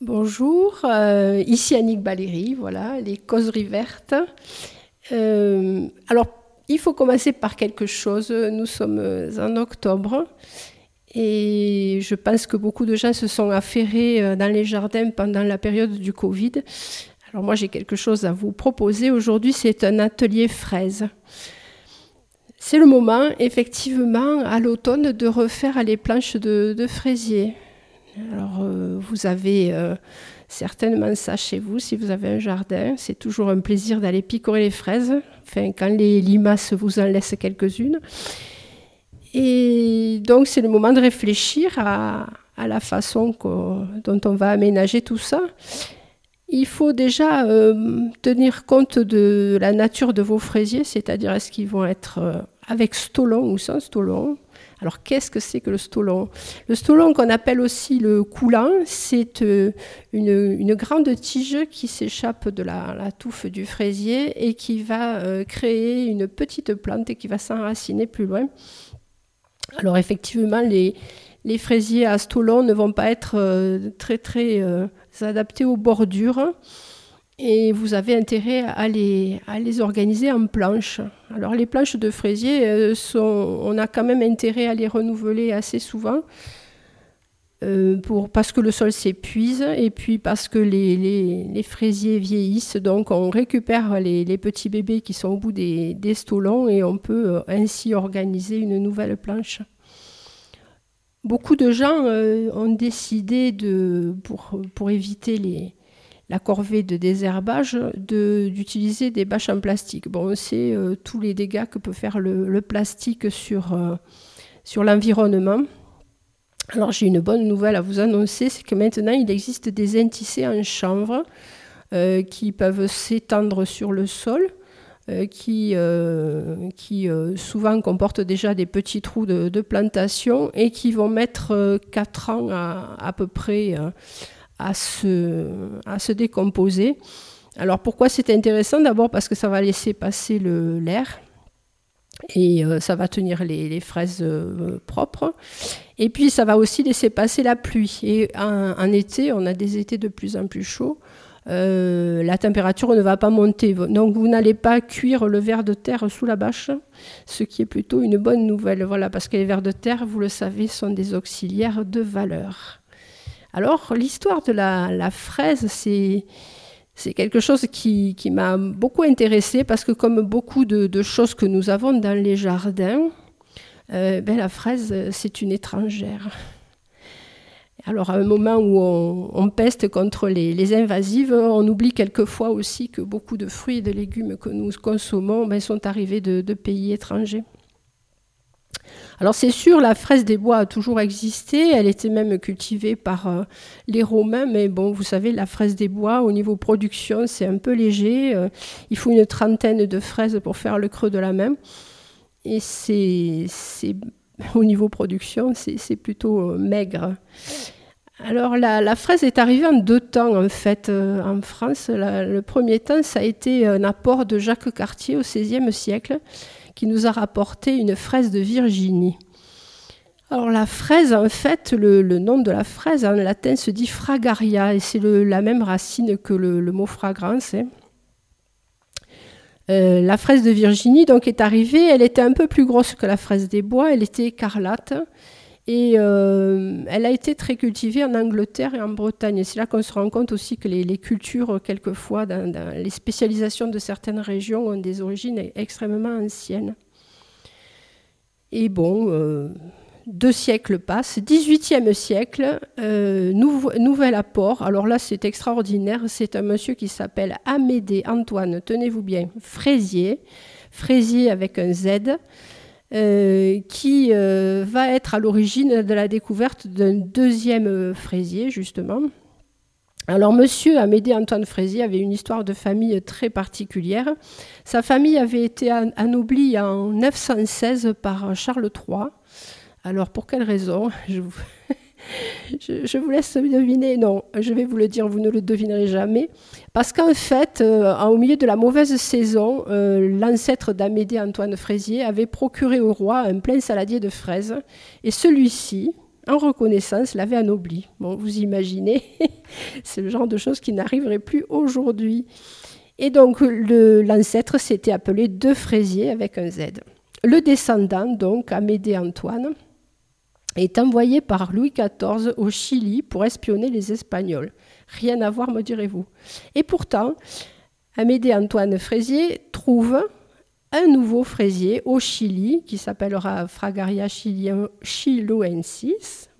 Bonjour, euh, ici Annick Baléry, voilà, les causeries vertes. Euh, alors, il faut commencer par quelque chose. Nous sommes en octobre et je pense que beaucoup de gens se sont affairés euh, dans les jardins pendant la période du Covid. Alors moi, j'ai quelque chose à vous proposer. Aujourd'hui, c'est un atelier fraise. C'est le moment, effectivement, à l'automne, de refaire les planches de, de fraisier. Alors, euh, vous avez euh, certainement ça chez vous si vous avez un jardin. C'est toujours un plaisir d'aller picorer les fraises, enfin, quand les limaces vous en laissent quelques-unes. Et donc, c'est le moment de réfléchir à, la façon dont on va aménager tout ça. Il faut déjà euh, tenir compte de la nature de vos fraisiers, c'est-à-dire est-ce qu'ils vont être avec stolon ou sans stolon alors qu'est-ce que c'est que le stolon? Le stolon qu'on appelle aussi le coulant, c'est euh, une, grande tige qui s'échappe de la, touffe du fraisier et qui va euh, créer une petite plante et qui va s'enraciner plus loin. Alors effectivement, les, fraisiers à stolon ne vont pas être euh, très très adaptés aux bordures et vous avez intérêt à les, à les organiser en planches. Alors les planches de fraisier, euh, sont, on a quand même intérêt à les renouveler assez souvent. Euh, pour, parce que le sol s'épuise et puis parce que les, les, fraisiers vieillissent. Donc on récupère les, les, petits bébés qui sont au bout des, des stolons et on peut euh, ainsi organiser une nouvelle planche. Beaucoup de gens ont décidé de, pour, pour éviter les, la corvée de désherbage d'utiliser des bâches en plastique. Bon, on sait euh, tous les dégâts que peut faire le, plastique sur, euh, sur l'environnement. Alors j'ai une bonne nouvelle à vous annoncer, c'est que maintenant il existe des intissés en chanvre euh, qui peuvent s'étendre sur le sol, qui, qui souvent comportent déjà des petits trous de, plantation et qui vont mettre 4 ans à, à peu près à se, décomposer. Alors pourquoi c'est intéressant? D'abord parce que ça va laisser passer l'air et euh, ça va tenir les, fraises euh, propres. Et puis ça va aussi laisser passer la pluie. Et en, été, on a des étés de plus en plus chauds. Euh, la température ne va pas monter. Donc vous n'allez pas cuire le ver de terre sous la bâche, ce qui est plutôt une bonne nouvelle. Voilà, parce que les vers de terre, vous le savez, sont des auxiliaires de valeur. Alors, l'histoire de la, fraise, c'est quelque chose qui, m'a beaucoup intéressée parce que comme beaucoup de, choses que nous avons dans les jardins, euh, ben, la fraise, c'est une étrangère. Alors à un moment où on, peste contre les, invasives, on oublie quelquefois aussi que beaucoup de fruits et de légumes que nous consommons ben, sont arrivés de pays étrangers. Alors c'est sûr, la fraise des bois a toujours existé, elle était même cultivée par euh, les Romains, mais bon, vous savez, la fraise des bois, au niveau production, c'est un peu léger. Euh, il faut une trentaine de fraises pour faire le creux de la main. Et c'est, au niveau production, c'est, plutôt euh, maigre. Alors la, fraise est arrivée en deux temps en fait en France. le premier temps, ça a été un apport de Jacques Cartier au XVIe siècle qui nous a rapporté une fraise de Virginie. Alors la fraise, en fait, le, nom de la fraise en latin se dit fragaria et c'est la même racine que le, mot fragrance. Hein. Euh, la fraise de Virginie donc est arrivée, elle était un peu plus grosse que la fraise des bois, elle était écarlate et euh, elle a été très cultivée en Angleterre et en Bretagne. c'est là qu'on se rend compte aussi que les, cultures, quelquefois, dans, les spécialisations de certaines régions, ont des origines extrêmement anciennes. Et bon, euh, deux siècles passent. 18e siècle, euh, nouvel apport. Alors là, c'est extraordinaire. C'est un monsieur qui s'appelle Amédée Antoine, tenez-vous bien, Fraisier. Fraisier avec un Z. Euh, qui euh, va être à l'origine de la découverte d'un deuxième fraisier, justement. Alors, monsieur Amédée Antoine Fraisier avait une histoire de famille très particulière. Sa famille avait été anoblie en 916 par Charles III. Alors, pour quelle raison? Je vous... je, vous laisse deviner. Non, je vais vous le dire, vous ne le devinerez jamais. Parce qu'en fait, euh, au milieu de la mauvaise saison, euh, l'ancêtre d'Amédée Antoine Fraisier avait procuré au roi un plein saladier de fraises. Et celui-ci, en reconnaissance, l'avait anobli. Bon, vous imaginez. C'est le genre de choses qui n'arriverait plus aujourd'hui. Et donc l'ancêtre s'était appelé De Fraisier avec un Z. Le descendant, donc Amédée Antoine, est envoyé par Louis XIV au Chili pour espionner les Espagnols. Rien à voir, me direz-vous. Et pourtant, Amédée Antoine Fraisier trouve un nouveau fraisier au Chili qui s'appellera Fragaria chiloensis.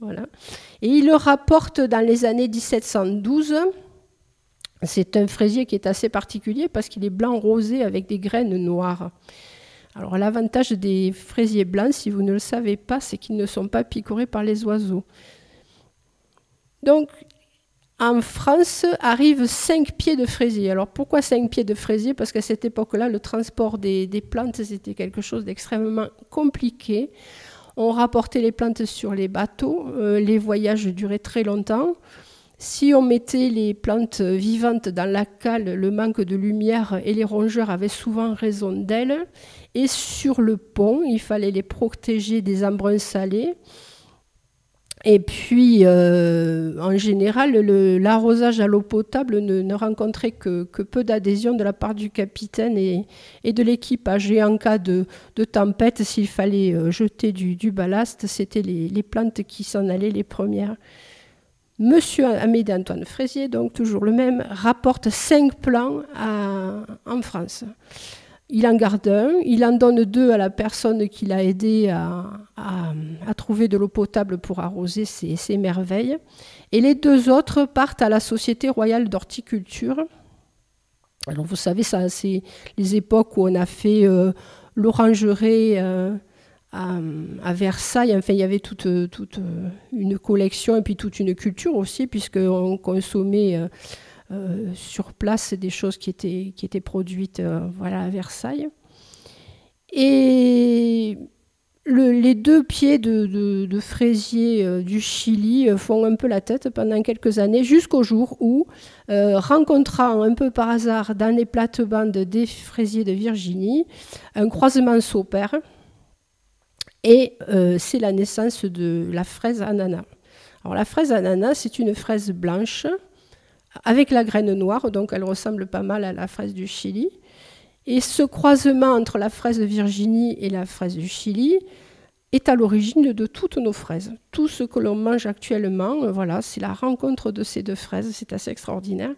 Voilà. Et il le rapporte dans les années 1712. C'est un fraisier qui est assez particulier parce qu'il est blanc rosé avec des graines noires. Alors l'avantage des fraisiers blancs, si vous ne le savez pas, c'est qu'ils ne sont pas picorés par les oiseaux. Donc en France arrivent cinq pieds de fraisier. Alors pourquoi cinq pieds de fraisier Parce qu'à cette époque-là, le transport des, plantes, c'était quelque chose d'extrêmement compliqué. On rapportait les plantes sur les bateaux, euh, les voyages duraient très longtemps. Si on mettait les plantes vivantes dans la cale, le manque de lumière et les rongeurs avaient souvent raison d'elles. Et sur le pont, il fallait les protéger des embruns salés. Et puis, euh, en général, l'arrosage à l'eau potable ne, rencontrait que, peu d'adhésion de la part du capitaine et, de l'équipage. Et en cas de, tempête, s'il fallait euh, jeter du, ballast, c'était les, plantes qui s'en allaient les premières. Monsieur Amédée Antoine Fraisier, donc toujours le même, rapporte cinq plans en France. Il en garde un, il en donne deux à la personne qui l'a aidé à, trouver de l'eau potable pour arroser ses, merveilles. Et les deux autres partent à la Société royale d'horticulture. Alors vous savez, ça, c'est les époques où on a fait euh, l'orangerie euh, à, Versailles. Enfin, il y avait toute, toute, une collection et puis toute une culture aussi, puisqu'on consommait euh, euh, sur place des choses qui étaient, qui étaient produites euh, voilà, à Versailles. Et les deux pieds de, fraisier euh, du Chili font un peu la tête pendant quelques années, jusqu'au jour où, rencontrant un peu par hasard dans les plates-bandes des fraisiers de Virginie, un croisement s'opère et c'est la naissance de la fraise ananas. Alors la fraise ananas, c'est une fraise blanche avec la graine noire, donc elle ressemble pas mal à la fraise du Chili. Et ce croisement entre la fraise de Virginie et la fraise du Chili est à l'origine de toutes nos fraises. Tout ce que l'on mange actuellement, euh, voilà, c'est la rencontre de ces deux fraises, c'est assez extraordinaire.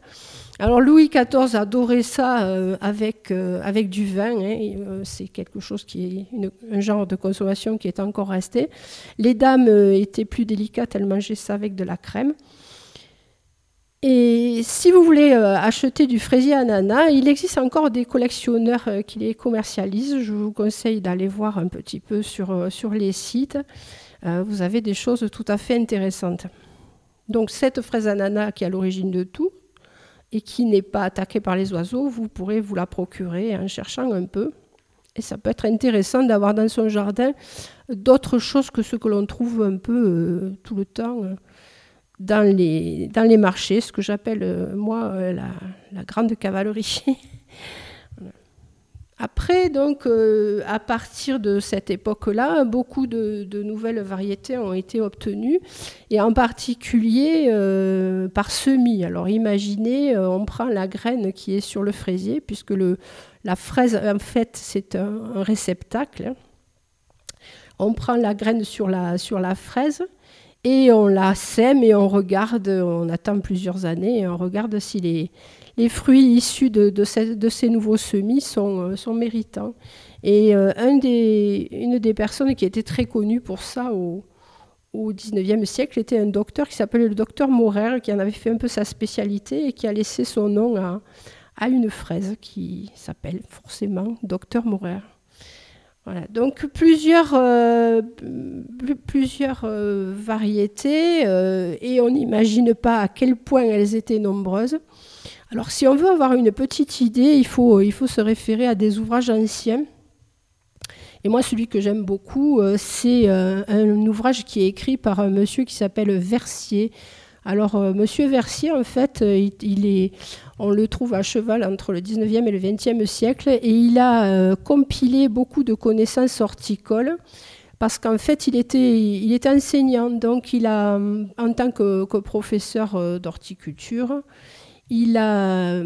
Alors Louis XIV adorait ça euh, avec, euh, avec du vin, hein, c'est quelque chose qui est un genre de consommation qui est encore resté. Les dames étaient plus délicates, elles mangeaient ça avec de la crème. Et si vous voulez euh, acheter du fraisier ananas, il existe encore des collectionneurs euh, qui les commercialisent. Je vous conseille d'aller voir un petit peu sur, euh, sur les sites. vous avez des choses tout à fait intéressantes. Donc cette fraise ananas qui est à l'origine de tout et qui n'est pas attaquée par les oiseaux, vous pourrez vous la procurer en cherchant un peu. Et ça peut être intéressant d'avoir dans son jardin d'autres choses que ce que l'on trouve un peu tout le temps dans les, dans les marchés, ce que j'appelle euh, moi euh, la, grande cavalerie. Après, donc, euh, à partir de cette époque-là, beaucoup de, nouvelles variétés ont été obtenues, et en particulier par semis. Alors, imaginez, on prend la graine qui est sur le fraisier, puisque le, la fraise, en fait, c'est un, un, réceptacle. On prend la graine sur la, sur la fraise, et on la sème et on regarde, on attend plusieurs années et on regarde si les, les fruits issus de, ces, nouveaux semis sont, euh, méritants. Et euh, une des personnes qui était très connue pour ça au, au 19e siècle était un docteur qui s'appelait le docteur Morer, qui en avait fait un peu sa spécialité et qui a laissé son nom à, à une fraise qui s'appelle forcément docteur Morer donc plusieurs, euh, euh, variétés euh, et on n'imagine pas à quel point elles étaient nombreuses. Alors si on veut avoir une petite idée, il faut, il faut se référer à des ouvrages anciens. Et moi, celui que j'aime beaucoup, c'est un ouvrage qui est écrit par un monsieur qui s'appelle Versier. Alors, monsieur Versier, en fait, est on le trouve à cheval entre le 19e et le 20e siècle et il a euh, compilé beaucoup de connaissances horticoles parce qu'en fait, il était, il était enseignant, donc il a, en tant que, professeur euh, d'horticulture, il a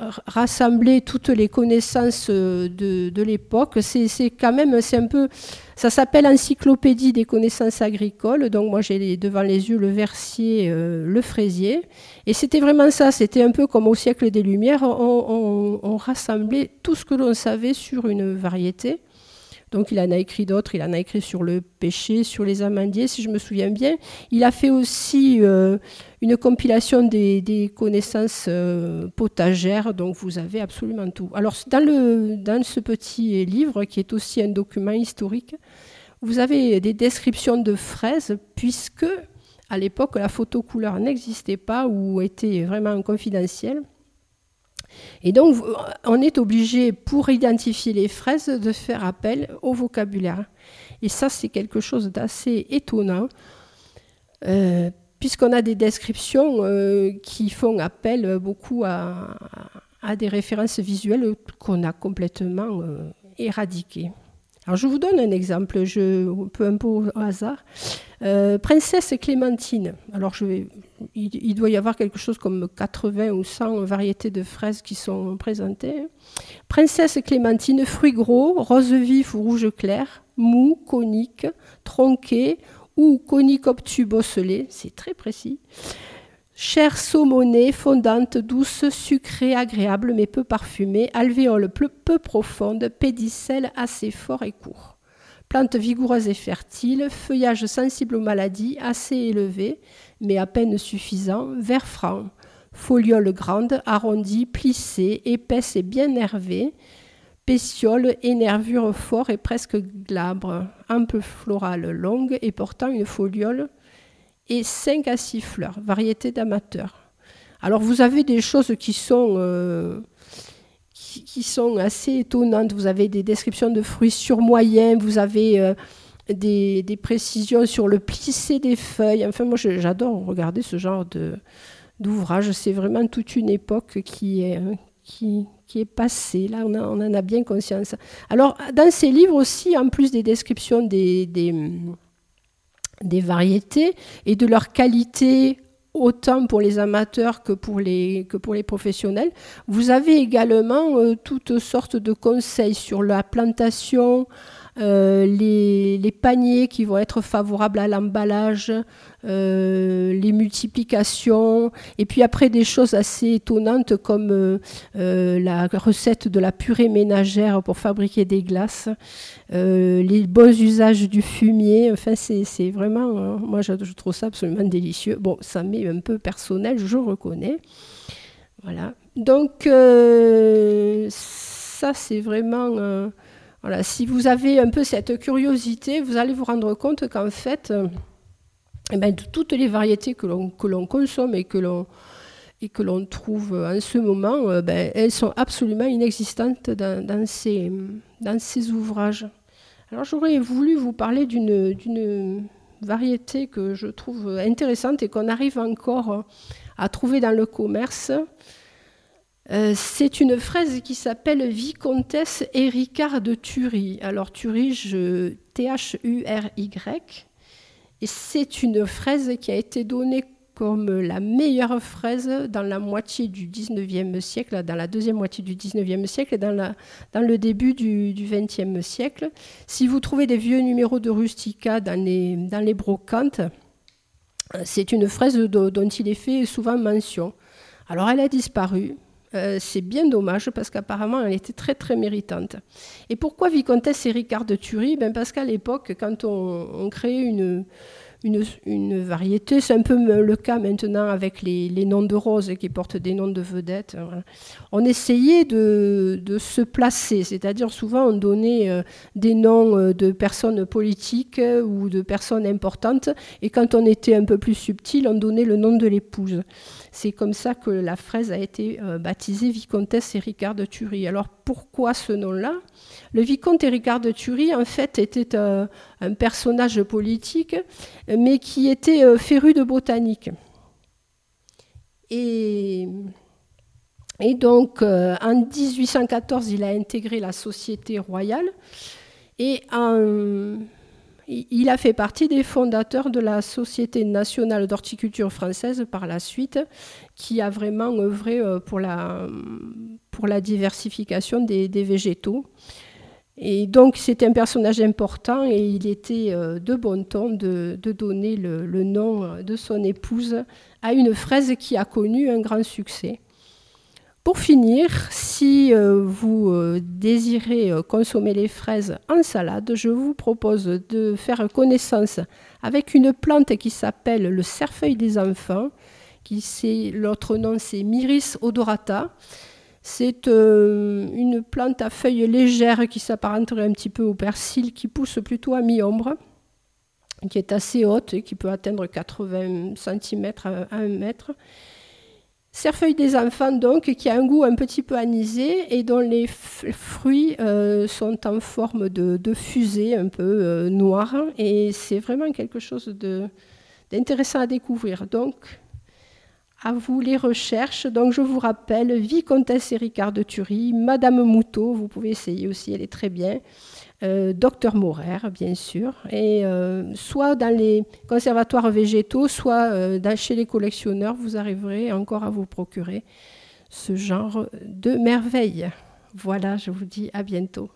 euh, rassemblé toutes les connaissances euh, de, l'époque. C'est quand même, c'est un peu, ça s'appelle Encyclopédie des connaissances agricoles. Donc moi j'ai devant les yeux le versier, le fraisier, et c'était vraiment ça. C'était un peu comme au siècle des Lumières. on rassemblait tout ce que l'on savait sur une variété. Donc il en a écrit d'autres, il en a écrit sur le pêcher, sur les amandiers, si je me souviens bien. Il a fait aussi euh, une compilation des, connaissances euh, potagères, donc vous avez absolument tout. Alors dans, ce petit livre, qui est aussi un document historique, vous avez des descriptions de fraises, puisque à l'époque la photo couleur n'existait pas ou était vraiment confidentielle. Et donc, on est obligé, pour identifier les fraises, de faire appel au vocabulaire. Et ça, c'est quelque chose d'assez étonnant, euh, puisqu'on a des descriptions euh, qui font appel beaucoup à, des références visuelles qu'on a complètement euh, éradiquées. Alors, je vous donne un exemple, je, peu un peu au hasard. Princesse Clémentine. Alors, il, doit y avoir quelque chose comme 80 ou 100 variétés de fraises qui sont présentées. Princesse clémentine, fruits gros, rose vif ou rouge clair, mou, conique, tronqué ou conique obtus bosselé, c'est très précis. Chair saumonée, fondante, douce, sucrée, agréable mais peu parfumée, alvéole peu, profonde, pédicelle assez fort et court. Plante vigoureuse et fertile, feuillage sensible aux maladies, assez élevé, mais à peine suffisant, vert franc, foliole grande, arrondie, plissée, épaisse et bien nervée, pétiole et nervure fort et presque glabre, un peu florale longue et portant une foliole et 5 à 6 fleurs, variété d'amateurs. Alors vous avez des choses qui sont, euh, qui, sont assez étonnantes. Vous avez des descriptions de fruits surmoyens, vous avez euh, des, précisions sur le plissé des feuilles. Enfin, moi, j'adore regarder ce genre de, d'ouvrage. C'est vraiment toute une époque qui est, qui, qui est passée. Là, on, on, en a bien conscience. Alors, dans ces livres aussi, en plus des descriptions des, des, des variétés et de leur qualité autant pour les amateurs que pour les, que pour les professionnels. Vous avez également euh, toutes sortes de conseils sur la plantation, euh, les, paniers qui vont être favorables à l'emballage, euh, les multiplications, et puis après des choses assez étonnantes comme euh, la recette de la purée ménagère pour fabriquer des glaces, les bons usages du fumier, enfin c'est vraiment, moi je, je, trouve ça absolument délicieux. Bon, ça m'est un peu personnel, je reconnais. Voilà. Donc ça c'est vraiment voilà, si vous avez un peu cette curiosité, vous allez vous rendre compte qu'en fait, euh, eh ben, toutes les variétés que l'on consomme et que l'on et que l'on trouve en ce moment, euh, ben, elles sont absolument inexistantes dans, dans, ces, dans ces ouvrages. Alors j'aurais voulu vous parler d'une variété que je trouve intéressante et qu'on arrive encore à trouver dans le commerce. Euh, c'est une fraise qui s'appelle Vicomtesse Ricard de Thury. Alors Thury, T-H-U-R-Y. Et c'est une fraise qui a été donnée comme la meilleure fraise dans la moitié du 19e siècle, dans la deuxième moitié du 19e siècle et dans, le début du, 20e siècle. Si vous trouvez des vieux numéros de Rustica dans les, dans les brocantes, c'est une fraise dont il est fait souvent mention. Alors elle a disparu, euh, c'est bien dommage parce qu'apparemment elle était très très méritante. Et pourquoi Vicomtesse et Ricard de Thury? Ben Parce qu'à l'époque, quand on, on créait une, une, variété. C'est un peu le cas maintenant avec les, noms de roses qui portent des noms de vedettes. On essayait de, se placer, c'est-à-dire souvent on donnait euh, des noms euh, de personnes politiques ou de personnes importantes, et quand on était un peu plus subtil, on donnait le nom de l'épouse. C'est comme ça que la fraise a été baptisée Vicomtesse et Ricard de Thury. Alors pourquoi ce nom-là? Le vicomte Ricard de Thury, en fait, était un, personnage politique, mais qui était euh, féru de botanique. Et, donc, euh, en 1814, il a intégré la Société royale. Et en Il a fait partie des fondateurs de la Société nationale d'horticulture française par la suite, qui a vraiment œuvré euh, pour la, diversification des, végétaux. Et donc c'était un personnage important et il était euh, de bon ton de, donner le, nom de son épouse à une fraise qui a connu un grand succès. Pour finir, si euh, vous euh, désirez euh, consommer les fraises en salade, je vous propose de faire connaissance avec une plante qui s'appelle le cerfeuil des enfants, qui l'autre nom c'est Myris odorata. C'est une plante à feuilles légères qui s'apparenterait un petit peu au persil, qui pousse plutôt à mi-ombre, qui est assez haute et qui peut atteindre 80 cm à 1 mètre Cerfeuil des enfants, donc, qui a un goût un petit peu anisé et dont les fruits euh, sont en forme de, fusée un peu euh, noire. Et c'est vraiment quelque chose d'intéressant à découvrir. Donc, à vous les recherches. Donc, je vous rappelle, Vicomtesse Ricard de Thury, Madame Moutot, vous pouvez essayer aussi, elle est très bien. Euh, docteur Morer, bien sûr, et euh, soit dans les conservatoires végétaux, soit euh, chez les collectionneurs, vous arriverez encore à vous procurer ce genre de merveilles. Voilà, je vous dis à bientôt.